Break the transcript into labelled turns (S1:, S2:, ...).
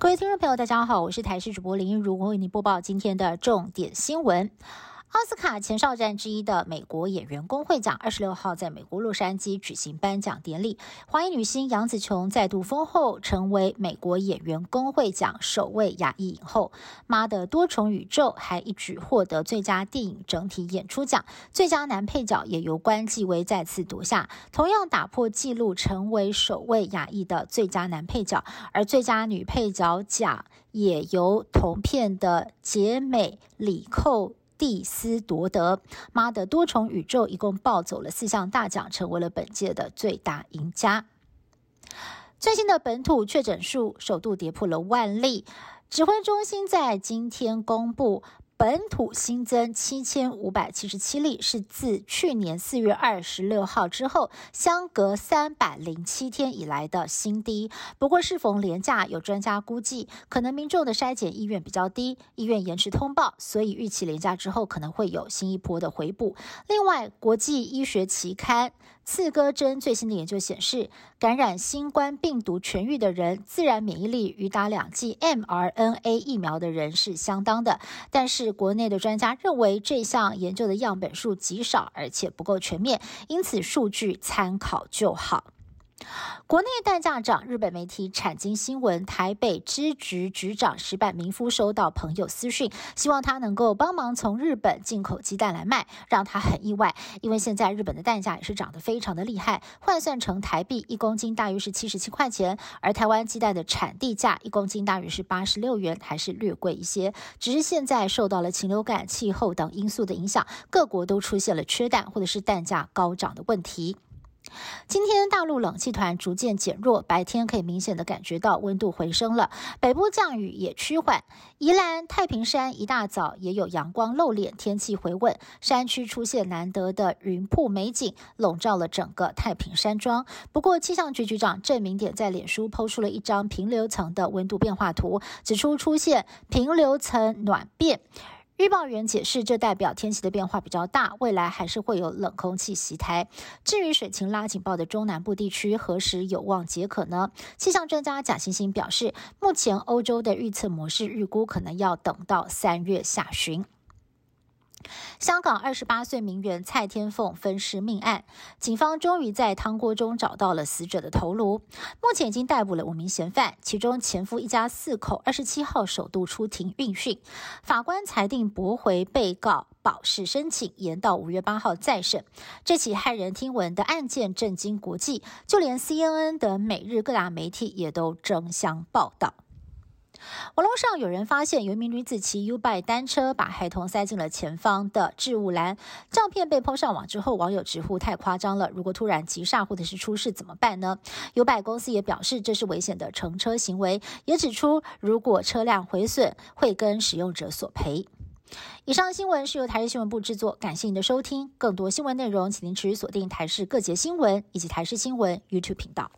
S1: 各位听众朋友，大家好，我是台视主播林一如，我为您播报今天的重点新闻。奥斯卡前哨战之一的美国演员工会奖，二十六号在美国洛杉矶举行颁奖典礼。华裔女星杨紫琼再度封后，成为美国演员工会奖首位亚裔影后。妈的多重宇宙还一举获得最佳电影整体演出奖，最佳男配角也由关继威再次夺下，同样打破纪录，成为首位亚裔的最佳男配角。而最佳女配角奖也由同片的杰美里寇。蒂斯夺得，妈的多重宇宙一共抱走了四项大奖，成为了本届的最大赢家。最新的本土确诊数首度跌破了万例，指挥中心在今天公布。本土新增七千五百七十七例，是自去年四月二十六号之后，相隔三百零七天以来的新低。不过，适逢廉价，有专家估计，可能民众的筛检意愿比较低，医院延迟通报，所以预期廉价之后可能会有新一波的回补。另外，国际医学期刊《刺胳针》最新的研究显示，感染新冠病毒痊愈的人，自然免疫力与打两剂 mRNA 疫苗的人是相当的，但是。国内的专家认为，这项研究的样本数极少，而且不够全面，因此数据参考就好。国内蛋价涨，日本媒体产经新闻台北支局局长石板明夫收到朋友私讯，希望他能够帮忙从日本进口鸡蛋来卖，让他很意外，因为现在日本的蛋价也是涨得非常的厉害，换算成台币一公斤大约是七十七块钱，而台湾鸡蛋的产地价一公斤大约是八十六元，还是略贵一些。只是现在受到了禽流感、气候等因素的影响，各国都出现了缺蛋或者是蛋价高涨的问题。今天大陆冷气团逐渐减弱，白天可以明显的感觉到温度回升了，北部降雨也趋缓。宜兰太平山一大早也有阳光露脸，天气回稳，山区出现难得的云瀑美景，笼罩了整个太平山庄。不过气象局局长郑明典在脸书抛出了一张平流层的温度变化图，指出出现平流层暖变。预报员解释，这代表天气的变化比较大，未来还是会有冷空气袭台。至于水情拉警报的中南部地区，何时有望解渴呢？气象专家贾欣欣表示，目前欧洲的预测模式预估可能要等到三月下旬。香港二十八岁名媛蔡天凤分尸命案，警方终于在汤锅中找到了死者的头颅。目前已经逮捕了五名嫌犯，其中前夫一家四口二十七号首度出庭应讯，法官裁定驳回被告保释申请，延到五月八号再审。这起骇人听闻的案件震惊国际，就连 CNN 等美日各大媒体也都争相报道。网络上有人发现，有一名女子骑 U b i 单车，把孩童塞进了前方的置物篮。照片被抛上网之后，网友直呼太夸张了。如果突然急刹或者是出事怎么办呢？U b i 公司也表示这是危险的乘车行为，也指出如果车辆毁损，会跟使用者索赔。以上新闻是由台视新闻部制作，感谢您的收听。更多新闻内容，请您持续锁定台视各节新闻以及台视新闻 YouTube 频道。